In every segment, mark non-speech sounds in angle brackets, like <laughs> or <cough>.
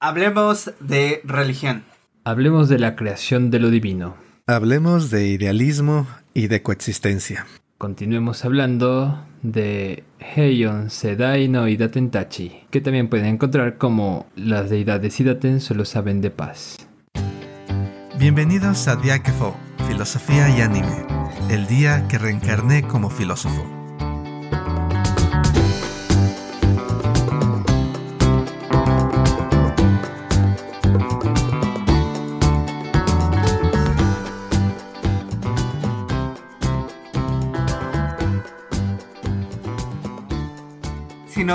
Hablemos de religión. Hablemos de la creación de lo divino. Hablemos de idealismo y de coexistencia. Continuemos hablando de Heion Sedai no Idaten Tachi, que también pueden encontrar como las deidades Idaten solo saben de paz. Bienvenidos a Diáquefo, Filosofía y Anime, el día que reencarné como filósofo.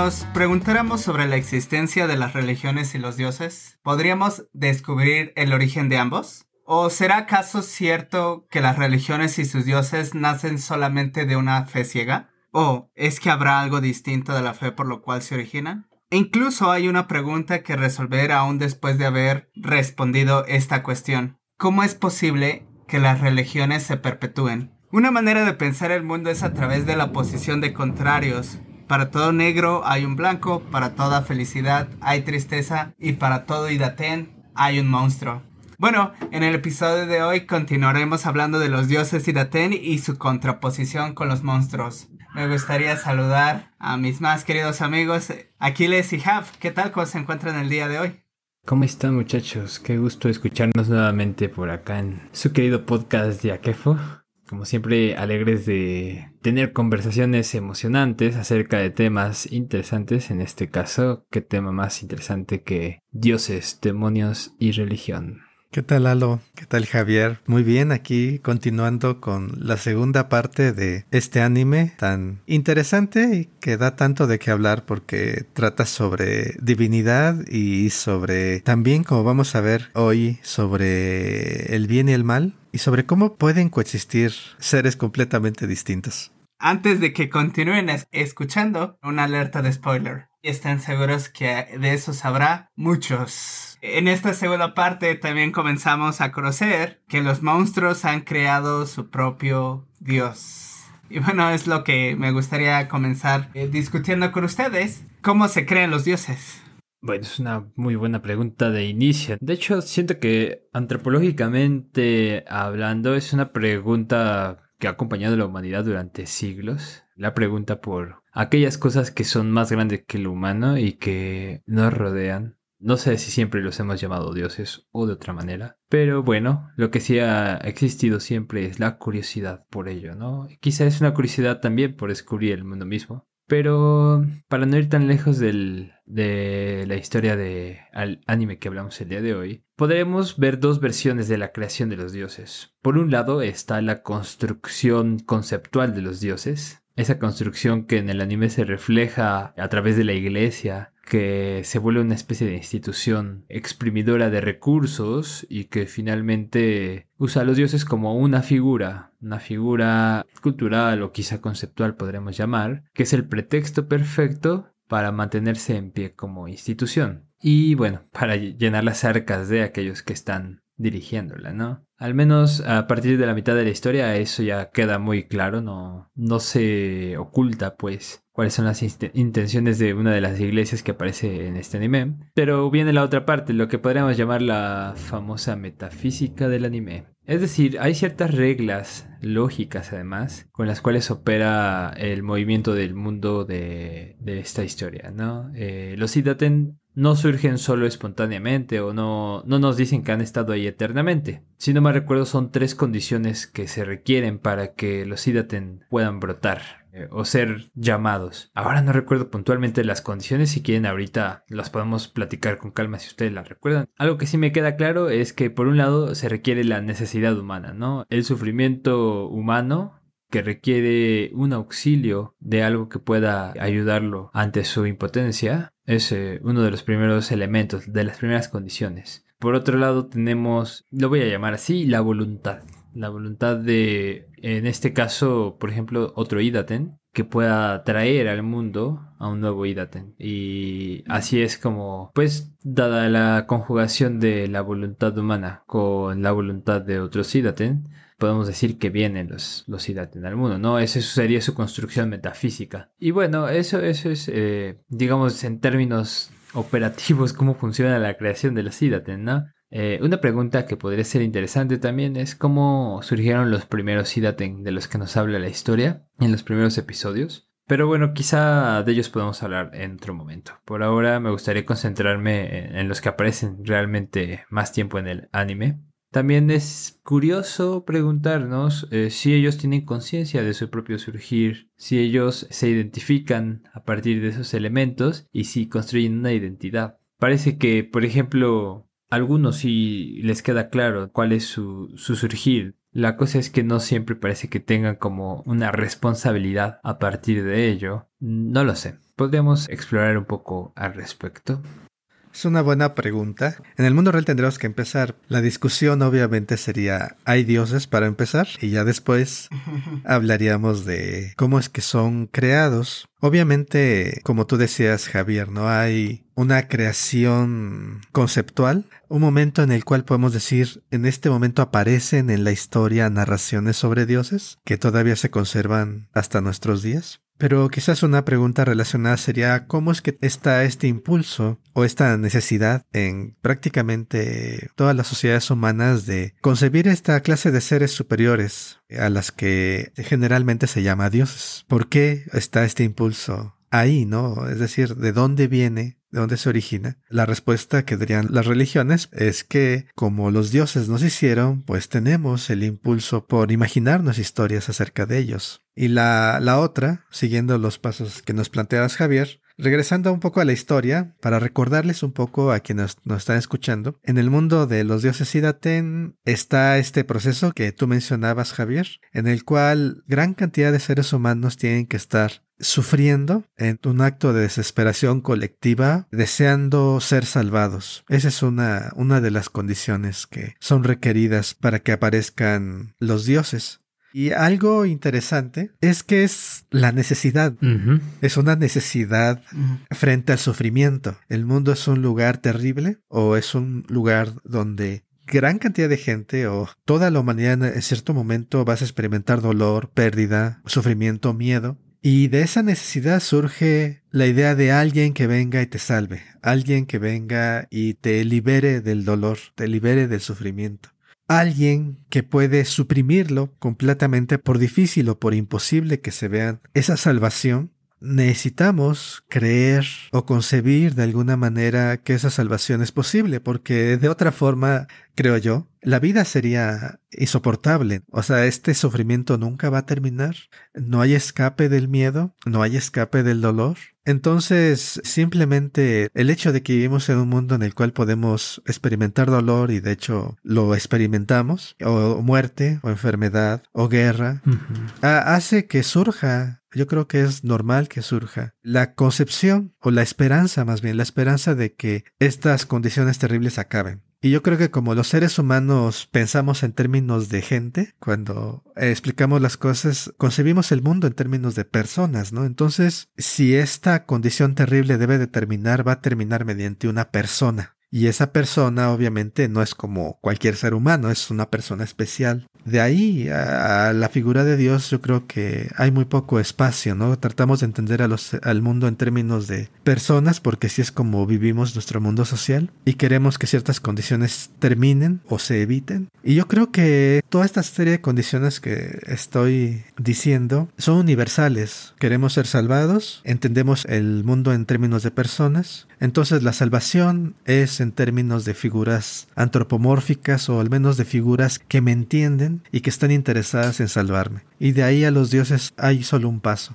Nos preguntáramos sobre la existencia de las religiones y los dioses, ¿podríamos descubrir el origen de ambos? ¿O será acaso cierto que las religiones y sus dioses nacen solamente de una fe ciega? ¿O es que habrá algo distinto de la fe por lo cual se originan? E incluso hay una pregunta que resolver aún después de haber respondido esta cuestión. ¿Cómo es posible que las religiones se perpetúen? Una manera de pensar el mundo es a través de la posición de contrarios, para todo negro hay un blanco, para toda felicidad hay tristeza y para todo Idaten hay un monstruo. Bueno, en el episodio de hoy continuaremos hablando de los dioses Idaten y su contraposición con los monstruos. Me gustaría saludar a mis más queridos amigos Aquiles y Haf. ¿Qué tal? ¿Cómo se encuentran el día de hoy? ¿Cómo están muchachos? Qué gusto escucharnos nuevamente por acá en su querido podcast de Akefo como siempre, alegres de tener conversaciones emocionantes acerca de temas interesantes. En este caso, qué tema más interesante que dioses, demonios y religión. ¿Qué tal, Lalo? ¿Qué tal, Javier? Muy bien, aquí continuando con la segunda parte de este anime tan interesante y que da tanto de qué hablar porque trata sobre divinidad y sobre también, como vamos a ver hoy, sobre el bien y el mal y sobre cómo pueden coexistir seres completamente distintos. Antes de que continúen escuchando, una alerta de spoiler. Y estén seguros que de eso sabrá muchos en esta segunda parte también comenzamos a conocer que los monstruos han creado su propio dios. Y bueno, es lo que me gustaría comenzar eh, discutiendo con ustedes. ¿Cómo se crean los dioses? Bueno, es una muy buena pregunta de inicio. De hecho, siento que antropológicamente hablando es una pregunta que ha acompañado a la humanidad durante siglos. La pregunta por aquellas cosas que son más grandes que el humano y que nos rodean. No sé si siempre los hemos llamado dioses o de otra manera, pero bueno, lo que sí ha existido siempre es la curiosidad por ello, ¿no? Quizá es una curiosidad también por descubrir el mundo mismo, pero para no ir tan lejos del, de la historia del anime que hablamos el día de hoy, podremos ver dos versiones de la creación de los dioses. Por un lado está la construcción conceptual de los dioses, esa construcción que en el anime se refleja a través de la iglesia que se vuelve una especie de institución exprimidora de recursos y que finalmente usa a los dioses como una figura, una figura cultural o quizá conceptual podremos llamar, que es el pretexto perfecto para mantenerse en pie como institución. Y bueno, para llenar las arcas de aquellos que están dirigiéndola, ¿no? Al menos a partir de la mitad de la historia eso ya queda muy claro, no, no se oculta pues cuáles son las intenciones de una de las iglesias que aparece en este anime. Pero viene la otra parte, lo que podríamos llamar la famosa metafísica del anime. Es decir, hay ciertas reglas lógicas además con las cuales opera el movimiento del mundo de, esta historia, ¿no? Eh, los Idaten no surgen solo espontáneamente o no, no nos dicen que han estado ahí eternamente. Si no me recuerdo son tres condiciones que se requieren para que los Idaten puedan brotar eh, o ser llamados. Ahora no recuerdo puntualmente las condiciones, si quieren ahorita las podemos platicar con calma si ustedes las recuerdan. Algo que sí me queda claro es que por un lado se requiere la necesidad humana, ¿no? El sufrimiento humano que requiere un auxilio de algo que pueda ayudarlo ante su impotencia es eh, uno de los primeros elementos, de las primeras condiciones. Por otro lado tenemos, lo voy a llamar así, la voluntad la voluntad de, en este caso, por ejemplo, otro Idaten, que pueda traer al mundo a un nuevo Idaten. Y así es como, pues, dada la conjugación de la voluntad humana con la voluntad de otros Idaten, podemos decir que vienen los, los al mundo, ¿no? Esa sería su construcción metafísica. Y bueno, eso, eso es, eh, digamos, en términos operativos cómo funciona la creación de los Idaten, ¿no? Eh, una pregunta que podría ser interesante también es cómo surgieron los primeros Idaten de los que nos habla la historia en los primeros episodios. Pero bueno, quizá de ellos podemos hablar en otro momento. Por ahora me gustaría concentrarme en los que aparecen realmente más tiempo en el anime. También es curioso preguntarnos eh, si ellos tienen conciencia de su propio surgir, si ellos se identifican a partir de esos elementos y si construyen una identidad. Parece que, por ejemplo, a algunos sí les queda claro cuál es su, su surgir, la cosa es que no siempre parece que tengan como una responsabilidad a partir de ello. No lo sé. Podríamos explorar un poco al respecto. Es una buena pregunta. En el mundo real tendremos que empezar. La discusión obviamente sería, ¿hay dioses para empezar? Y ya después <laughs> hablaríamos de cómo es que son creados. Obviamente, como tú decías, Javier, no hay una creación conceptual, un momento en el cual podemos decir, en este momento aparecen en la historia narraciones sobre dioses que todavía se conservan hasta nuestros días. Pero quizás una pregunta relacionada sería cómo es que está este impulso o esta necesidad en prácticamente todas las sociedades humanas de concebir esta clase de seres superiores a las que generalmente se llama dioses. ¿Por qué está este impulso ahí, no? Es decir, ¿de dónde viene de dónde se origina, la respuesta que darían las religiones es que como los dioses nos hicieron, pues tenemos el impulso por imaginarnos historias acerca de ellos. Y la, la otra, siguiendo los pasos que nos planteabas Javier, Regresando un poco a la historia, para recordarles un poco a quienes nos están escuchando, en el mundo de los dioses Idaten está este proceso que tú mencionabas, Javier, en el cual gran cantidad de seres humanos tienen que estar sufriendo en un acto de desesperación colectiva, deseando ser salvados. Esa es una, una de las condiciones que son requeridas para que aparezcan los dioses. Y algo interesante es que es la necesidad. Es una necesidad frente al sufrimiento. El mundo es un lugar terrible o es un lugar donde gran cantidad de gente o toda la humanidad en cierto momento vas a experimentar dolor, pérdida, sufrimiento, miedo. Y de esa necesidad surge la idea de alguien que venga y te salve, alguien que venga y te libere del dolor, te libere del sufrimiento alguien que puede suprimirlo completamente por difícil o por imposible que se vean esa salvación, necesitamos creer o concebir de alguna manera que esa salvación es posible, porque de otra forma, creo yo, la vida sería insoportable. O sea, este sufrimiento nunca va a terminar. No hay escape del miedo, no hay escape del dolor. Entonces, simplemente el hecho de que vivimos en un mundo en el cual podemos experimentar dolor y de hecho lo experimentamos, o muerte, o enfermedad, o guerra, hace que surja yo creo que es normal que surja la concepción o la esperanza más bien, la esperanza de que estas condiciones terribles acaben. Y yo creo que como los seres humanos pensamos en términos de gente, cuando explicamos las cosas, concebimos el mundo en términos de personas, ¿no? Entonces, si esta condición terrible debe de terminar, va a terminar mediante una persona. Y esa persona obviamente no es como cualquier ser humano, es una persona especial. De ahí a, la figura de Dios yo creo que hay muy poco espacio, ¿no? Tratamos de entender al mundo en términos de personas porque así es como vivimos nuestro mundo social y queremos que ciertas condiciones terminen o se eviten. Y yo creo que toda esta serie de condiciones que estoy diciendo son universales. Queremos ser salvados, entendemos el mundo en términos de personas, entonces la salvación es en términos de figuras antropomórficas o al menos de figuras que me entienden y que están interesadas en salvarme. Y de ahí a los dioses hay solo un paso.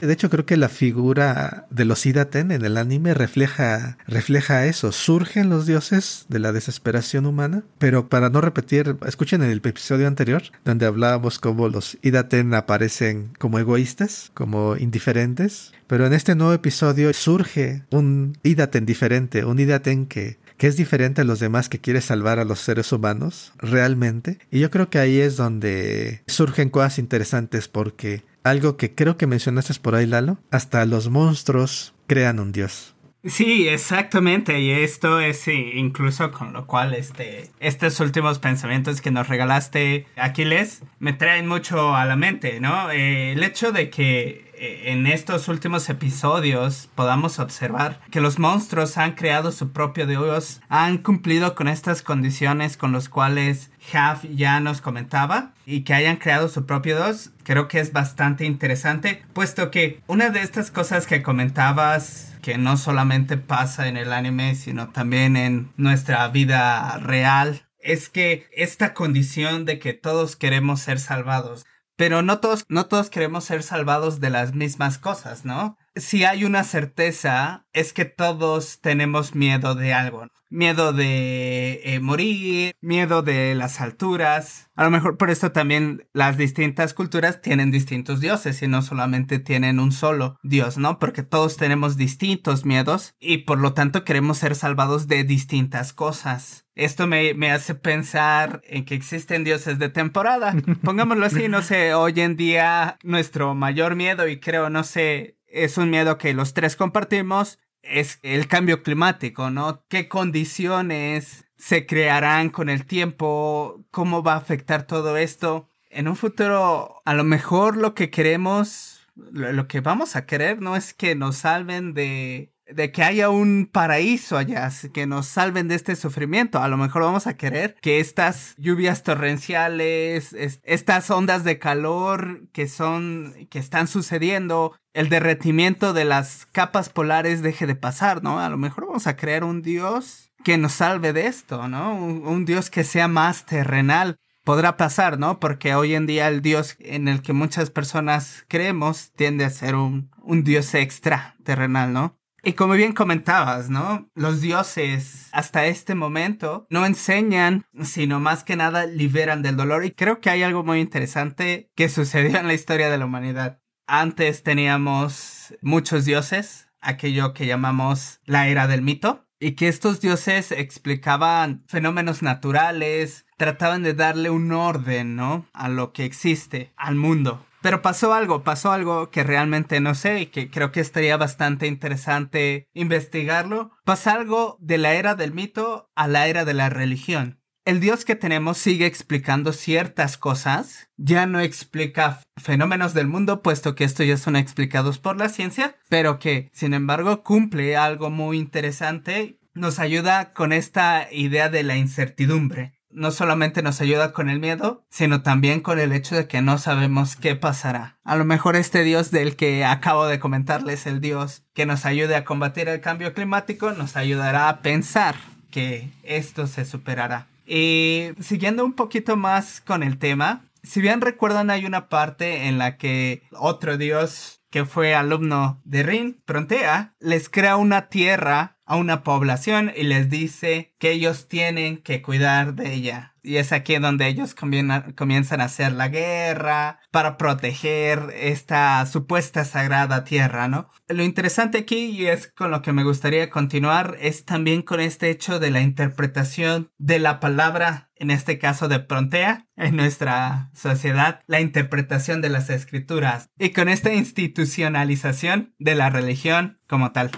De hecho, creo que la figura de los Idaten en el anime refleja, refleja eso. Surgen los dioses de la desesperación humana, pero para no repetir, escuchen en el episodio anterior, donde hablábamos cómo los Idaten aparecen como egoístas, como indiferentes, pero en este nuevo episodio surge un Idaten diferente, un Idaten que que es diferente a los demás que quiere salvar a los seres humanos realmente. Y yo creo que ahí es donde surgen cosas interesantes porque algo que creo que mencionaste por ahí, Lalo, hasta los monstruos crean un dios. Sí, exactamente. Y esto es incluso con lo cual este, estos últimos pensamientos que nos regalaste, Aquiles, me traen mucho a la mente, ¿no? Eh, el hecho de que eh, en estos últimos episodios podamos observar que los monstruos han creado su propio dios, han cumplido con estas condiciones con las cuales Half ya nos comentaba y que hayan creado su propio dios, creo que es bastante interesante, puesto que una de estas cosas que comentabas que no solamente pasa en el anime, sino también en nuestra vida real, es que esta condición de que todos queremos ser salvados, pero no todos, no todos queremos ser salvados de las mismas cosas, ¿no? Si hay una certeza, es que todos tenemos miedo de algo. Miedo de eh, morir, miedo de las alturas. A lo mejor por esto también las distintas culturas tienen distintos dioses y no solamente tienen un solo dios, ¿no? Porque todos tenemos distintos miedos y por lo tanto queremos ser salvados de distintas cosas. Esto me, me, hace pensar en que existen dioses de temporada. <laughs> Pongámoslo así, no sé, hoy en día nuestro mayor miedo, y creo, no sé, es un miedo que los tres compartimos, es el cambio climático, ¿no? ¿Qué condiciones se crearán con el tiempo? ¿Cómo va a afectar todo esto? En un futuro, a lo mejor lo que queremos, lo que vamos a querer no es que nos salven de de que haya un paraíso allá, que nos salven de este sufrimiento. A lo mejor vamos a querer que estas lluvias torrenciales, estas ondas de calor que son, que están sucediendo, el derretimiento de las capas polares deje de pasar, ¿no? A lo mejor vamos a crear un Dios que nos salve de esto, ¿no? Un, Dios que sea más terrenal. Podrá pasar, ¿no? Porque hoy en día el Dios en el que muchas personas creemos tiende a ser un, un Dios extra terrenal, ¿no? Y como bien comentabas, ¿no? Los dioses hasta este momento no enseñan, sino más que nada liberan del dolor. Y creo que hay algo muy interesante que sucedió en la historia de la humanidad. Antes teníamos muchos dioses, aquello que llamamos la era del mito, y que estos dioses explicaban fenómenos naturales, trataban de darle un orden, ¿no? A lo que existe, al mundo. Pero pasó algo, pasó algo que realmente no sé y que creo que estaría bastante interesante investigarlo. Pasa algo de la era del mito a la era de la religión. El Dios que tenemos sigue explicando ciertas cosas, ya no explica fenómenos del mundo, puesto que estos ya son explicados por la ciencia, pero que, sin embargo, cumple algo muy interesante, nos ayuda con esta idea de la incertidumbre no solamente nos ayuda con el miedo, sino también con el hecho de que no sabemos qué pasará. A lo mejor este Dios del que acabo de comentarles, el Dios que nos ayude a combatir el cambio climático, nos ayudará a pensar que esto se superará. Y siguiendo un poquito más con el tema, si bien recuerdan hay una parte en la que otro Dios que fue alumno de Rin, Prontea, les crea una tierra a una población y les dice que ellos tienen que cuidar de ella. Y es aquí donde ellos comienzan a hacer la guerra para proteger esta supuesta sagrada tierra, ¿no? Lo interesante aquí, y es con lo que me gustaría continuar, es también con este hecho de la interpretación de la palabra, en este caso de Prontea, en nuestra sociedad, la interpretación de las escrituras, y con esta institucionalización de la religión como tal.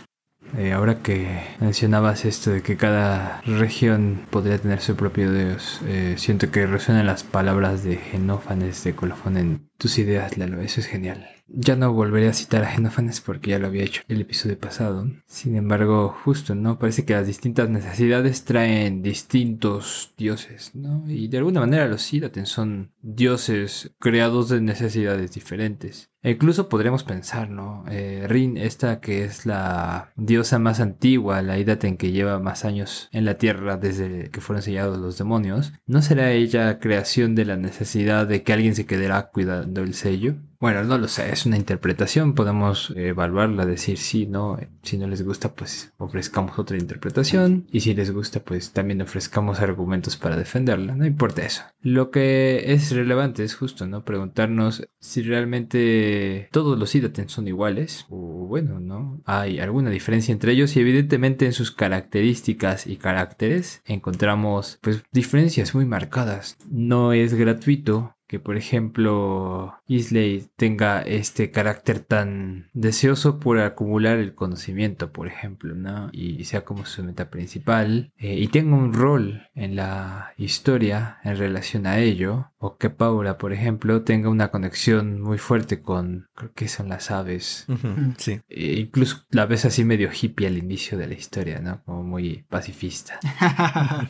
Eh, ahora que mencionabas esto de que cada región podría tener su propio dios, eh, siento que resuenan las palabras de Genófanes de Colofón en tus ideas, Lalo. Eso es genial. Ya no volveré a citar a Genófanes porque ya lo había hecho el episodio pasado. Sin embargo, justo, ¿no? Parece que las distintas necesidades traen distintos dioses, ¿no? Y de alguna manera los Iraten son dioses creados de necesidades diferentes. E incluso podríamos pensar, ¿no? Eh, Rin, esta que es la diosa más antigua, la Iraten que lleva más años en la Tierra desde que fueron sellados los demonios, ¿no será ella creación de la necesidad de que alguien se quedara cuidando el sello? Bueno, no lo sé, es una interpretación, podemos evaluarla, decir sí, no, si no les gusta, pues ofrezcamos otra interpretación y si les gusta, pues también ofrezcamos argumentos para defenderla, no importa eso. Lo que es relevante es justo, ¿no? Preguntarnos si realmente todos los ítems son iguales o bueno, ¿no? Hay alguna diferencia entre ellos y evidentemente en sus características y caracteres encontramos pues diferencias muy marcadas. No es gratuito que por ejemplo Isley tenga este carácter tan deseoso por acumular el conocimiento, por ejemplo, ¿no? Y sea como su meta principal eh, y tenga un rol en la historia en relación a ello, o que Paula, por ejemplo, tenga una conexión muy fuerte con, creo que son las aves. Ujú, Sí. E incluso la ves así medio hippie al inicio de la historia, ¿no? Como muy pacifista. <laughs>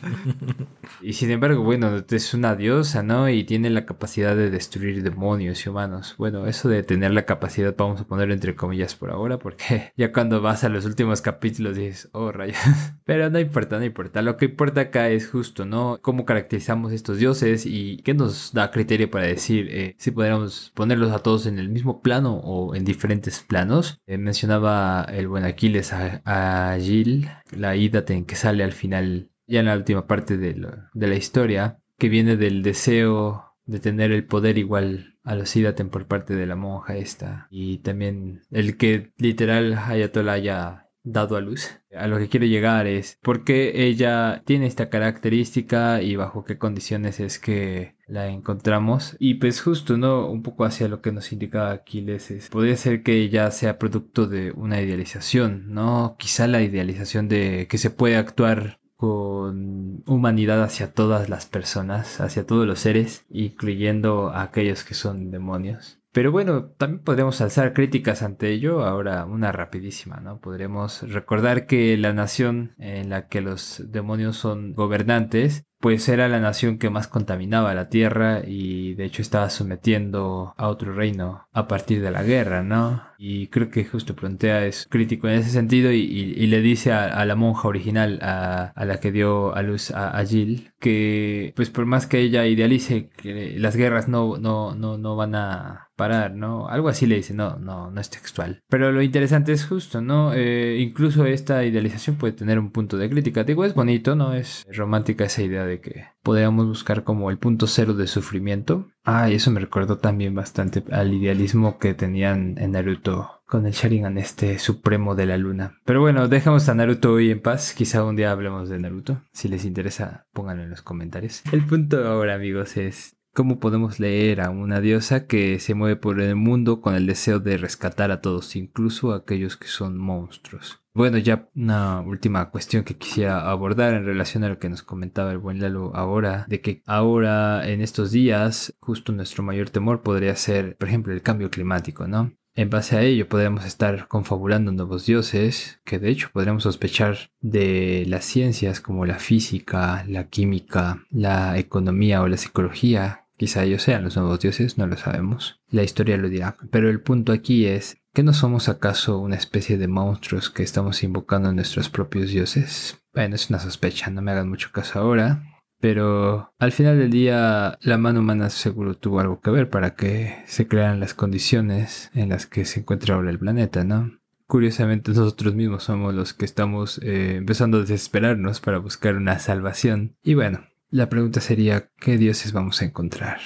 Y sin embargo, bueno, es una diosa, ¿no? Y tiene la capacidad de destruir demonios y humanos. Bueno, eso de tener la capacidad, vamos a ponerlo entre comillas por ahora, porque <laughs> ya cuando vas a los últimos capítulos dices, oh, rayos. <laughs> Pero no importa, no importa. Lo que importa acá es justo, ¿no? Cómo caracterizamos estos dioses y qué nos da criterio para decir eh, si podríamos ponerlos a todos en el mismo plano o en diferentes planos. Eh, mencionaba el buen Aquiles a, Gil, la Idaten que sale al final ya en la última parte de la historia, que viene del deseo de tener el poder igual a los Idaten por parte de la monja esta. Y también el que literal Ayatollah haya dado a luz. A lo que quiero llegar es por qué ella tiene esta característica y bajo qué condiciones es que la encontramos. Y pues justo, ¿no? Un poco hacia lo que nos indicaba Aquiles es, podría ser que ella sea producto de una idealización, ¿no? Quizá la idealización de que se puede actuar con humanidad hacia todas las personas, hacia todos los seres, incluyendo a aquellos que son demonios. Pero bueno, también podremos alzar críticas ante ello. Ahora, una rapidísima, ¿no? Podremos recordar que la nación en la que los demonios son gobernantes, pues era la nación que más contaminaba la tierra y de hecho estaba sometiendo a otro reino a partir de la guerra, ¿no? Y creo que justo Plantea es crítico en ese sentido y, le dice a, la monja original, a, a la que dio a luz a, a Jill, que pues por más que ella idealice que las guerras no, no, no, no van a parar, ¿no? Algo así le dice, no, no, no es textual. Pero lo interesante es justo, ¿no? Eh, incluso esta idealización puede tener un punto de crítica. Digo, es bonito, ¿no? Es romántica esa idea de que podríamos buscar como el punto cero de sufrimiento. Ah, y eso me recordó también bastante al idealismo que tenían en Naruto con el Sharingan este supremo de la luna. Pero bueno, dejamos a Naruto hoy en paz. Quizá un día hablemos de Naruto. Si les interesa, pónganlo en los comentarios. El punto ahora, amigos, es cómo podemos leer a una diosa que se mueve por el mundo con el deseo de rescatar a todos, incluso a aquellos que son monstruos. Bueno, ya una última cuestión que quisiera abordar en relación a lo que nos comentaba el buen Lalo ahora, de que ahora en estos días justo nuestro mayor temor podría ser, por ejemplo, el cambio climático, ¿no? En base a ello podríamos estar confabulando nuevos dioses, que de hecho podríamos sospechar de las ciencias como la física, la química, la economía o la psicología. Quizá ellos sean los nuevos dioses, no lo sabemos. La historia lo dirá. Pero el punto aquí es, ¿que no somos acaso una especie de monstruos que estamos invocando a nuestros propios dioses? Bueno, es una sospecha, no me hagan mucho caso ahora. Pero al final del día la mano humana seguro tuvo algo que ver para que se crearan las condiciones en las que se encuentra ahora el planeta, ¿no? Curiosamente nosotros mismos somos los que estamos eh, empezando a desesperarnos para buscar una salvación. Y bueno, la pregunta sería, ¿qué dioses vamos a encontrar?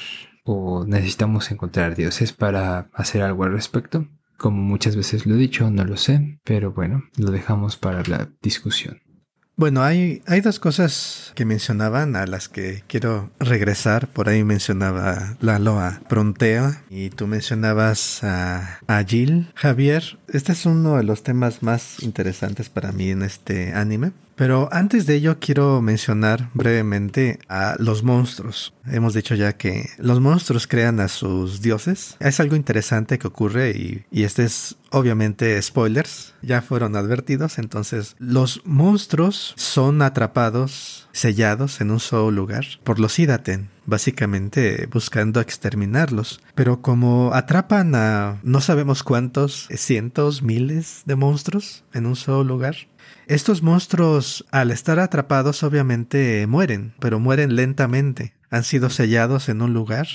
¿O necesitamos encontrar dioses para hacer algo al respecto? Como muchas veces lo he dicho, no lo sé, pero bueno, lo dejamos para la discusión. Bueno, hay, hay dos cosas que mencionaban a las que quiero regresar. Por ahí mencionaba Lalo a Prontea y tú mencionabas a, a Jill. Javier, este es uno de los temas más interesantes para mí en este anime. Pero antes de ello quiero mencionar brevemente a los monstruos. Hemos dicho ya que los monstruos crean a sus dioses. Es algo interesante que ocurre y, este es obviamente spoilers. Ya fueron advertidos. Entonces los monstruos son atrapados, sellados en un solo lugar por los Idaten básicamente buscando exterminarlos. Pero como atrapan a no sabemos cuántos, cientos, miles de monstruos en un solo lugar, estos monstruos al estar atrapados obviamente mueren, pero mueren lentamente. Han sido sellados en un lugar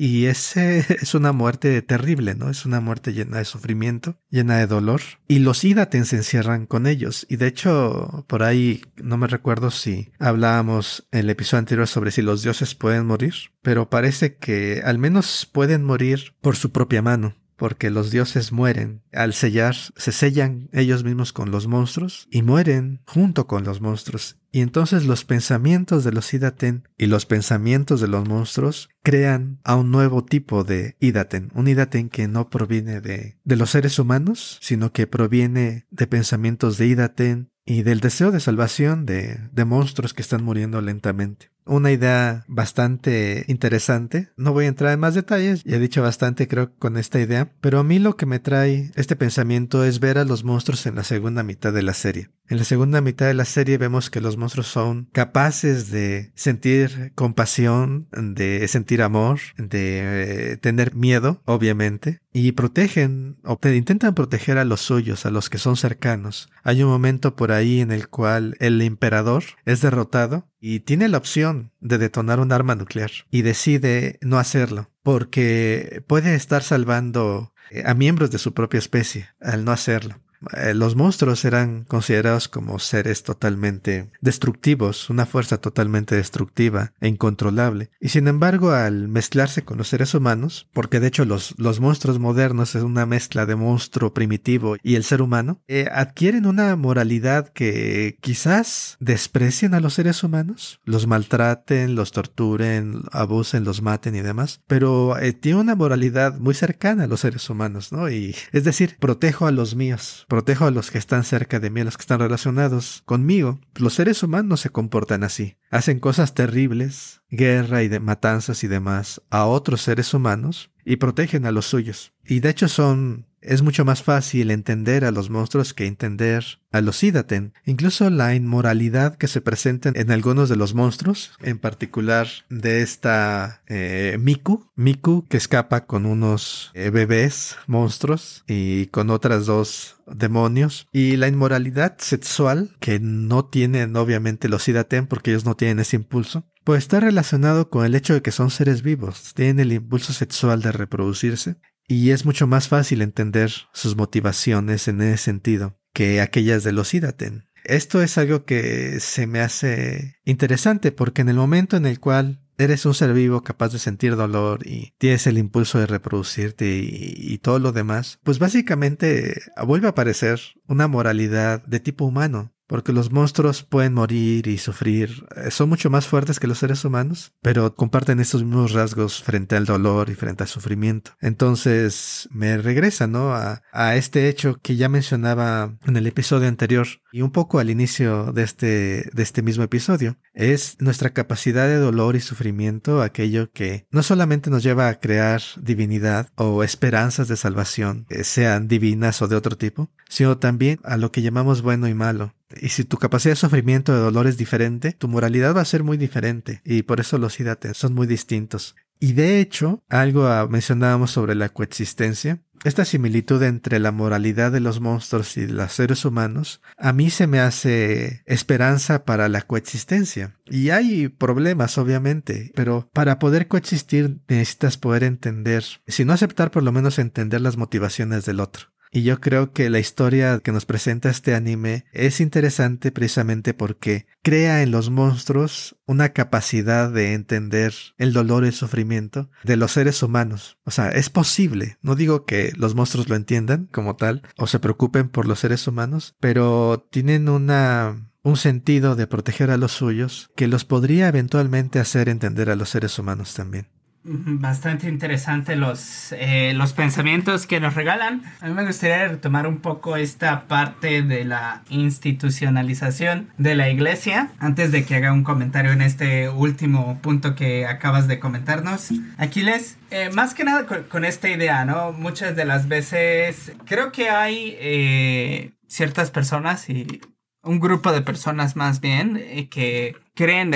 y ese <laughs> es una muerte terrible, ¿no? Es una muerte llena de sufrimiento, llena de dolor. Y los Idaten se encierran con ellos. Y de hecho, por ahí no me recuerdo si hablábamos en el episodio anterior sobre si los dioses pueden morir, pero parece que al menos pueden morir por su propia mano. Porque los dioses mueren. Al sellar, se sellan ellos mismos con los monstruos y mueren junto con los monstruos. Y entonces los pensamientos de los Idaten y los pensamientos de los monstruos crean a un nuevo tipo de Idaten, un Idaten que no proviene de, los seres humanos, sino que proviene de pensamientos de Idaten y del deseo de salvación de, de monstruos que están muriendo lentamente una idea bastante interesante. No voy a entrar en más detalles, ya he dicho bastante creo con esta idea, pero a mí lo que me trae este pensamiento es ver a los monstruos en la segunda mitad de la serie. En la segunda mitad de la serie vemos que los monstruos son capaces de sentir compasión, de sentir amor, de eh, tener miedo, obviamente, y protegen o intentan proteger a los suyos, a los que son cercanos. Hay un momento por ahí en el cual el emperador es derrotado y tiene la opción de detonar un arma nuclear y decide no hacerlo porque puede estar salvando eh, a miembros de su propia especie al no hacerlo. Eh, los monstruos eran considerados como seres totalmente destructivos, una fuerza totalmente destructiva e incontrolable. Y sin embargo, al mezclarse con los seres humanos, porque de hecho los, los monstruos modernos es una mezcla de monstruo primitivo y el ser humano, eh, adquieren una moralidad que quizás desprecien a los seres humanos, los maltraten, los torturen, abusen, los maten y demás, pero eh, tiene una moralidad muy cercana a los seres humanos, ¿no? Y es decir, protejo a los míos protejo a los que están cerca de mí, a los que están relacionados conmigo. Los seres humanos se comportan así. Hacen cosas terribles, guerra y de matanzas y demás a otros seres humanos y protegen a los suyos. Y de hecho son es mucho más fácil entender a los monstruos que entender a los Idaten. Incluso la inmoralidad que se presenta en algunos de los monstruos, en particular de esta eh, Miku, Miku que escapa con unos eh, bebés monstruos y con otras dos demonios. Y la inmoralidad sexual que no tienen obviamente los Idaten porque ellos no tienen ese impulso pues está relacionado con el hecho de que son seres vivos, tienen el impulso sexual de reproducirse y es mucho más fácil entender sus motivaciones en ese sentido que aquellas de los Idaten. Esto es algo que se me hace interesante porque en el momento en el cual eres un ser vivo capaz de sentir dolor y tienes el impulso de reproducirte y, y, todo lo demás, pues básicamente vuelve a aparecer una moralidad de tipo humano porque los monstruos pueden morir y sufrir, eh, son mucho más fuertes que los seres humanos, pero comparten estos mismos rasgos frente al dolor y frente al sufrimiento. Entonces me regresa, ¿no? A, este hecho que ya mencionaba en el episodio anterior y un poco al inicio de este, de este mismo episodio. Es nuestra capacidad de dolor y sufrimiento aquello que no solamente nos lleva a crear divinidad o esperanzas de salvación, sean divinas o de otro tipo, sino también a lo que llamamos bueno y malo y si tu capacidad de sufrimiento de dolor es diferente, tu moralidad va a ser muy diferente. Y por eso los idates son muy distintos. Y de hecho, algo mencionábamos sobre la coexistencia. Esta similitud entre la moralidad de los monstruos y los seres humanos a mí se me hace esperanza para la coexistencia. Y hay problemas, obviamente, pero para poder coexistir necesitas poder entender, si no aceptar, por lo menos entender las motivaciones del otro. Y yo creo que la historia que nos presenta este anime es interesante precisamente porque crea en los monstruos una capacidad de entender el dolor y el sufrimiento de los seres humanos. O sea, es posible. No digo que los monstruos lo entiendan como tal o se preocupen por los seres humanos, pero tienen una un sentido de proteger a los suyos que los podría eventualmente hacer entender a los seres humanos también. Bastante interesante los, eh, los pensamientos que nos regalan. A mí me gustaría retomar un poco esta parte de la institucionalización de la iglesia antes de que haga un comentario en este último punto que acabas de comentarnos. Aquiles, eh, más que nada con, esta idea, ¿no? Muchas de las veces creo que hay eh, ciertas personas y un grupo de personas más bien que creen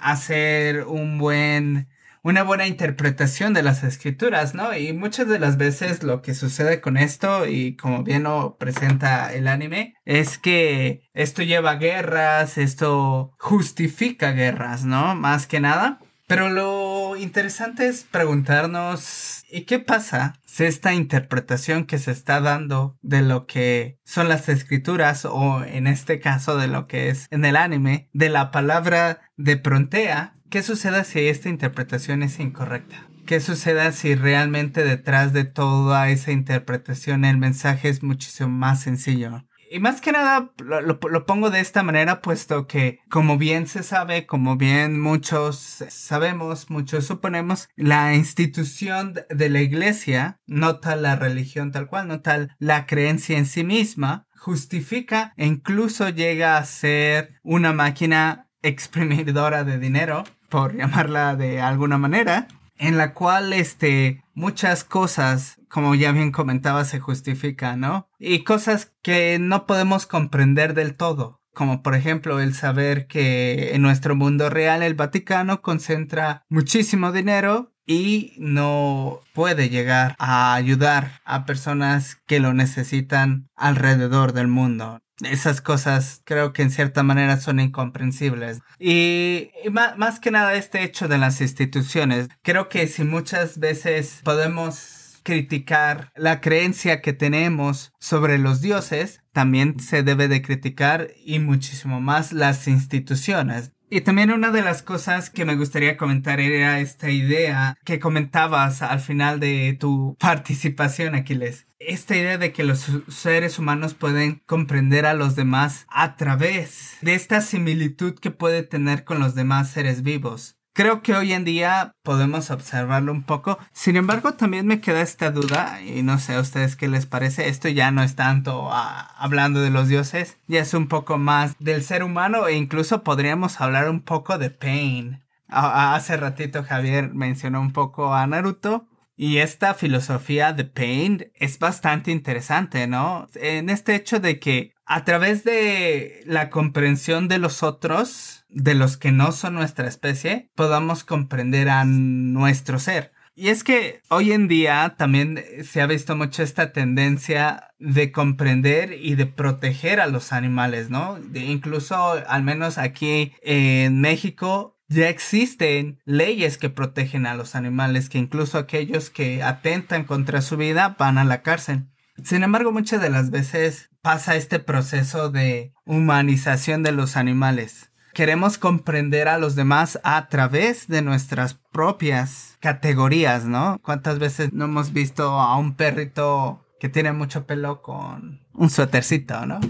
hacer un buen una buena interpretación de las escrituras, ¿no? Y muchas de las veces lo que sucede con esto, y como bien lo presenta el anime, es que esto lleva guerras, esto justifica guerras, ¿no? Más que nada. Pero lo interesante es preguntarnos, ¿y qué pasa si esta interpretación que se está dando de lo que son las escrituras, o en este caso de lo que es en el anime, de la palabra de prontea, ¿Qué sucede si esta interpretación es incorrecta? ¿Qué suceda si realmente detrás de toda esa interpretación el mensaje es muchísimo más sencillo? Y más que nada lo, pongo de esta manera, puesto que, como bien se sabe, como bien muchos sabemos, muchos suponemos, la institución de la iglesia, no tal la religión tal cual, no tal la creencia en sí misma, justifica e incluso llega a ser una máquina exprimidora de dinero, por llamarla de alguna manera, en la cual este muchas cosas, como ya bien comentaba, se justifican, ¿no? Y cosas que no podemos comprender del todo. Como por ejemplo el saber que en nuestro mundo real el Vaticano concentra muchísimo dinero y no puede llegar a ayudar a personas que lo necesitan alrededor del mundo. Esas cosas creo que en cierta manera son incomprensibles. Y, más, que nada este hecho de las instituciones. Creo que si muchas veces podemos criticar la creencia que tenemos sobre los dioses, también se debe de criticar y muchísimo más las instituciones. Y también una de las cosas que me gustaría comentar era esta idea que comentabas al final de tu participación, Aquiles. Esta idea de que los seres humanos pueden comprender a los demás a través de esta similitud que puede tener con los demás seres vivos. Creo que hoy en día podemos observarlo un poco. Sin embargo, también me queda esta duda, y no sé a ustedes qué les parece. Esto ya no es tanto ah, hablando de los dioses, ya es un poco más del ser humano e incluso podríamos hablar un poco de Pain. hace ratito Javier mencionó un poco a Naruto. Y esta filosofía de Pain es bastante interesante, ¿no? En este hecho de que a través de la comprensión de los otros, de los que no son nuestra especie, podamos comprender a nuestro ser. Y es que hoy en día también se ha visto mucho esta tendencia de comprender y de proteger a los animales, ¿no? incluso, al menos aquí en México, ya existen leyes que protegen a los animales, que incluso aquellos que atentan contra su vida van a la cárcel. Sin embargo, muchas de las veces pasa este proceso de humanización de los animales queremos comprender a los demás a través de nuestras propias categorías, ¿no? ¿Cuántas veces no hemos visto a un perrito que tiene mucho pelo con un suétercito, ¿no?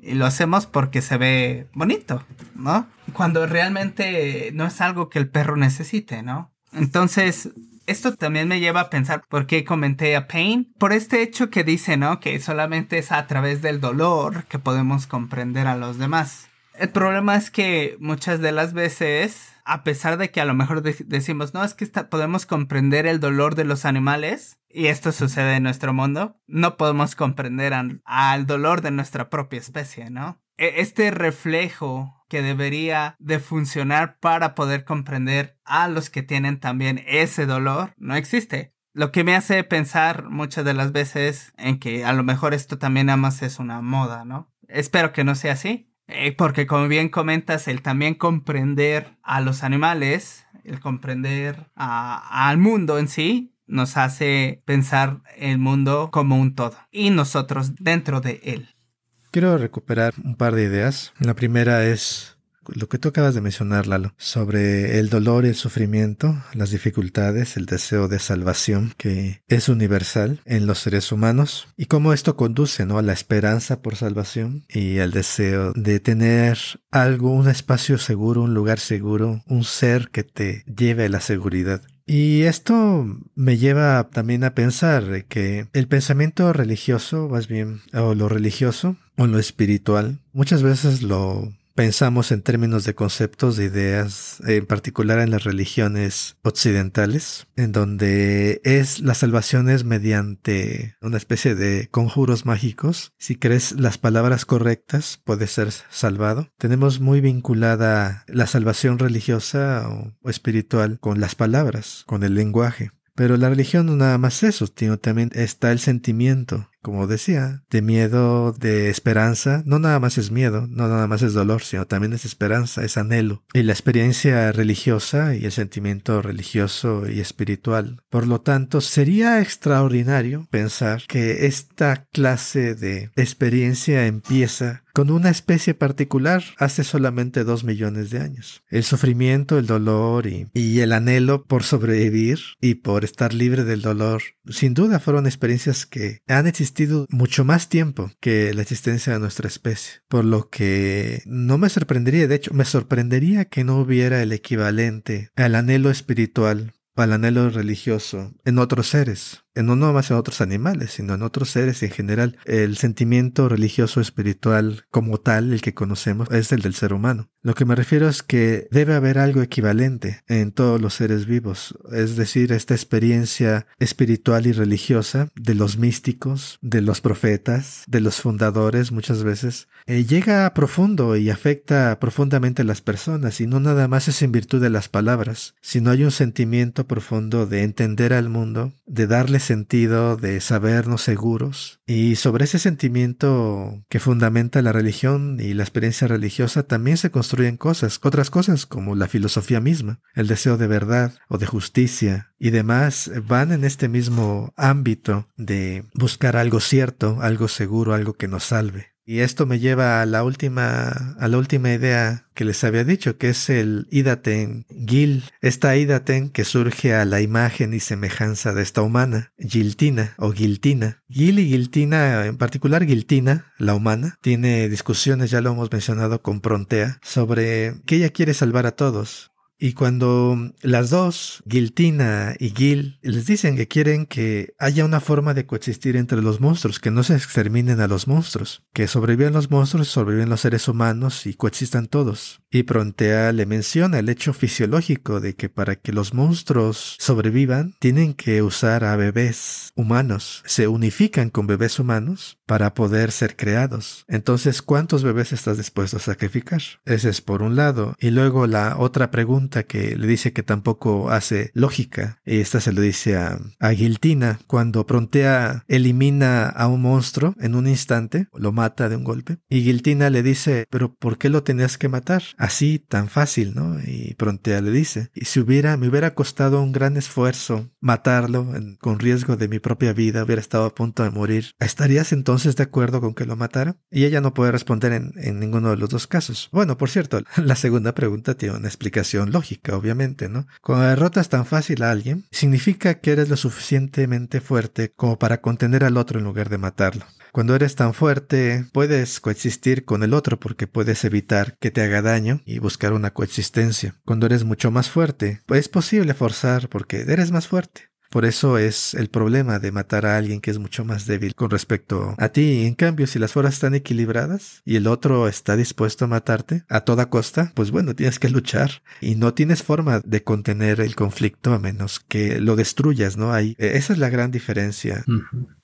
Y lo hacemos porque se ve bonito, ¿no? Cuando realmente no es algo que el perro necesite, ¿no? Entonces, esto también me lleva a pensar por qué comenté a Pain. Por este hecho que dice, ¿no? Que solamente es a través del dolor que podemos comprender a los demás. El problema es que muchas de las veces, a pesar de que a lo mejor decimos, no, es que podemos comprender el dolor de los animales, y esto sucede en nuestro mundo, no podemos comprender al dolor de nuestra propia especie, ¿no? E, este reflejo que debería de funcionar para poder comprender a los que tienen también ese dolor no existe. Lo que me hace pensar muchas de las veces en que a lo mejor esto también nada es una moda, ¿no? Espero que no sea así, eh, porque como bien comentas, el también comprender a los animales, el comprender al mundo en sí, nos hace pensar el mundo como un todo y nosotros dentro de él. Quiero recuperar un par de ideas. La primera es lo que tú acabas de mencionar, Lalo, sobre el dolor y el sufrimiento, las dificultades, el deseo de salvación que es universal en los seres humanos y cómo esto conduce ¿no? a la esperanza por salvación y al deseo de tener algo, un espacio seguro, un lugar seguro, un ser que te lleve a la seguridad. Y esto me lleva también a pensar que el pensamiento religioso, más bien, o lo religioso, o lo espiritual, muchas veces lo pensamos en términos de conceptos, de ideas, en particular en las religiones occidentales, en donde es la salvación es mediante una especie de conjuros mágicos. Si crees las palabras correctas, puedes ser salvado. Tenemos muy vinculada la salvación religiosa o, espiritual con las palabras, con el lenguaje. Pero la religión no nada más eso, sino también está el sentimiento como decía, de miedo, de esperanza. No nada más es miedo, no nada más es dolor, sino también es esperanza, es anhelo. Y la experiencia religiosa y el sentimiento religioso y espiritual. Por lo tanto, sería extraordinario pensar que esta clase de experiencia empieza con una especie particular hace solamente dos millones de años. El sufrimiento, el dolor y, y, el anhelo por sobrevivir y por estar libre del dolor, sin duda fueron experiencias que han existido mucho más tiempo que la existencia de nuestra especie. Por lo que no me sorprendería, de hecho, me sorprendería que no hubiera el equivalente al anhelo espiritual al anhelo religioso en otros seres no no más en otros animales, sino en otros seres en general. El sentimiento religioso espiritual como tal, el que conocemos, es el del ser humano. Lo que me refiero es que debe haber algo equivalente en todos los seres vivos, es decir, esta experiencia espiritual y religiosa de los místicos, de los profetas, de los fundadores muchas veces, eh, llega profundo y afecta profundamente a las personas y no nada más es en virtud de las palabras, sino hay un sentimiento profundo de entender al mundo, de darles sentido de sabernos seguros. Y sobre ese sentimiento que fundamenta la religión y la experiencia religiosa también se construyen cosas, otras cosas como la filosofía misma, el deseo de verdad o de justicia y demás van en este mismo ámbito de buscar algo cierto, algo seguro, algo que nos salve. Y esto me lleva a la última, a la última idea que les había dicho, que es el Idaten Gil, esta Idaten que surge a la imagen y semejanza de esta humana, Giltina o Giltina. Gil y Giltina, en particular Giltina, la humana, tiene discusiones, ya lo hemos mencionado con Prontea, sobre que ella quiere salvar a todos. Y cuando las dos, Giltina y Gil, les dicen que quieren que haya una forma de coexistir entre los monstruos, que no se exterminen a los monstruos, que sobrevivan los monstruos, sobreviven los seres humanos y coexistan todos. Y Prontea le menciona el hecho fisiológico de que para que los monstruos sobrevivan, tienen que usar a bebés humanos. Se unifican con bebés humanos para poder ser creados. Entonces, ¿cuántos bebés estás dispuesto a sacrificar? Ese es por un lado. Y luego la otra pregunta que le dice que tampoco hace lógica. Y esta se lo dice a, a cuando Prontea elimina a un monstruo en un instante, lo mata de un golpe. Y Giltina le dice, pero ¿por qué lo tenías que matar? Así, tan fácil, ¿no? Y Prontea le dice, y si hubiera, me hubiera costado un gran esfuerzo matarlo con riesgo de mi propia vida, hubiera estado a punto de morir, ¿estarías entonces de acuerdo con que lo matara? Y ella no puede responder en, en ninguno de los dos casos. Bueno, por cierto, <laughs> la segunda pregunta tiene una explicación lógica, obviamente, ¿no? Cuando derrotas tan fácil a alguien, significa que eres lo suficientemente fuerte como para contener al otro en lugar de matarlo. Cuando eres tan fuerte, puedes coexistir con el otro porque puedes evitar que te haga daño y buscar una coexistencia. Cuando eres mucho más fuerte, es posible forzar porque eres más fuerte. Por eso es el problema de matar a alguien que es mucho más débil con respecto a ti. En cambio, si las fuerzas están equilibradas y el otro está dispuesto a matarte a toda costa, pues bueno, tienes que luchar y no tienes forma de contener el conflicto a menos que lo destruyas, ¿no? Ahí, e, esa es la gran diferencia.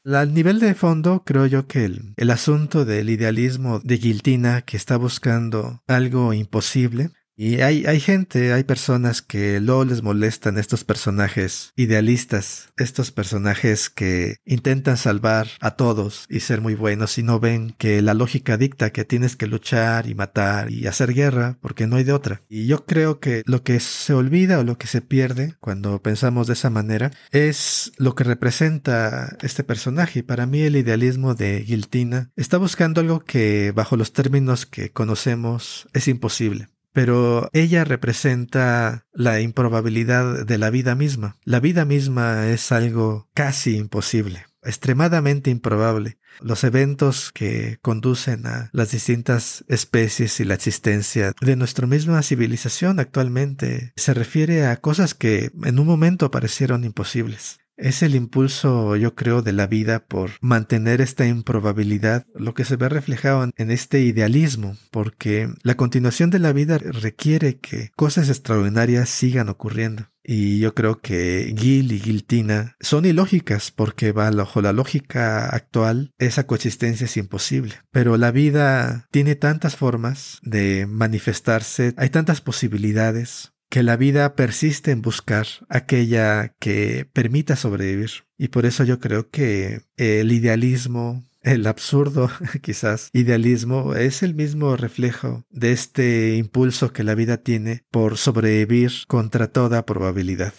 Al nivel de fondo, creo yo que el, el asunto del idealismo de Guiltina que está buscando algo imposible y hay, hay gente, hay personas que luego les molestan estos personajes idealistas, estos personajes que intentan salvar a todos y ser muy buenos y no ven que la lógica dicta que tienes que luchar y matar y hacer guerra porque no hay de otra. Y yo creo que lo que se olvida o lo que se pierde cuando pensamos de esa manera es lo que representa este personaje. Para mí el idealismo de Guiltina está buscando algo que bajo los términos que conocemos es imposible pero ella representa la improbabilidad de la vida misma. La vida misma es algo casi imposible, extremadamente improbable. Los eventos que conducen a las distintas especies y la existencia de nuestra misma civilización actualmente se refiere a cosas que en un momento parecieron imposibles. Es el impulso, yo creo, de la vida por mantener esta improbabilidad, lo que se ve reflejado en este idealismo, porque la continuación de la vida requiere que cosas extraordinarias sigan ocurriendo. Y yo creo que Gil y Giltina son ilógicas porque bajo la lógica actual esa coexistencia es imposible. Pero la vida tiene tantas formas de manifestarse, hay tantas posibilidades que la vida persiste en buscar aquella que permita sobrevivir. Y por eso yo creo que el idealismo, el absurdo, <laughs> quizás, idealismo es el mismo reflejo de este impulso que la vida tiene por sobrevivir contra toda probabilidad.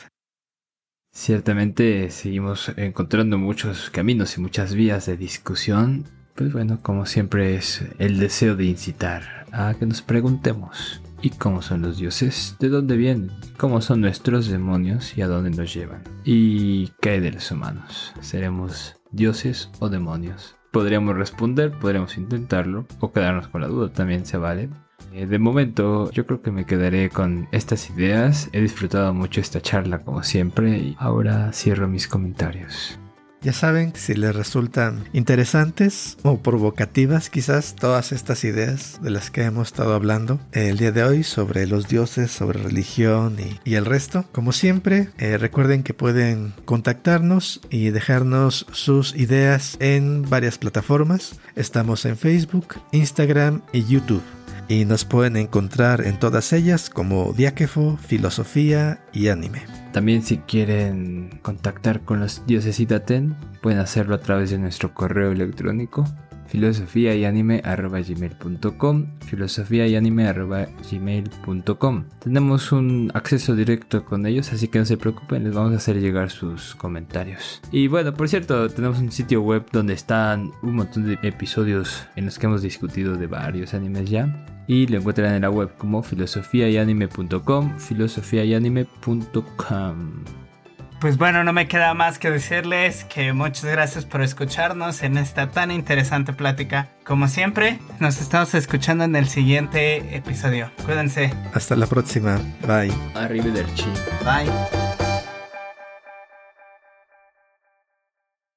Ciertamente seguimos encontrando muchos caminos y muchas vías de discusión. Pues bueno, como siempre es el deseo de incitar a que nos preguntemos ¿y cómo son los dioses? ¿De dónde vienen? ¿Cómo son nuestros demonios y a dónde nos llevan? ¿Y qué hay de los humanos? ¿Seremos dioses o demonios? Podríamos responder, podríamos intentarlo o quedarnos con la duda, también se vale. Eh, de momento yo creo que me quedaré con estas ideas. He disfrutado mucho esta charla como siempre y ahora cierro mis comentarios. Ya saben, si les resultan interesantes o provocativas quizás todas estas ideas de las que hemos estado hablando el día de hoy sobre los dioses, sobre religión y, el resto, como siempre, eh, recuerden que pueden contactarnos y dejarnos sus ideas en varias plataformas. Estamos en Facebook, Instagram y YouTube y nos pueden encontrar en todas ellas como Diáquefo, Filosofía y Anime. También si quieren contactar con los dioses Itaten, pueden hacerlo a través de nuestro correo electrónico filosofía y anime gmail.com filosofía y anime gmail.com tenemos un acceso directo con ellos así que no se preocupen les vamos a hacer llegar sus comentarios. Y bueno por cierto tenemos un sitio web donde están un montón de episodios en los que hemos discutido de varios animes ya y lo encuentran en la web como filosofiayanime.com, filosofiayanime.com. Pues bueno, no me queda más que decirles que muchas gracias por escucharnos en esta tan interesante plática. Como siempre, nos estamos escuchando en el siguiente episodio. Cuídense. Hasta la próxima. Bye. Arrivederci. Bye.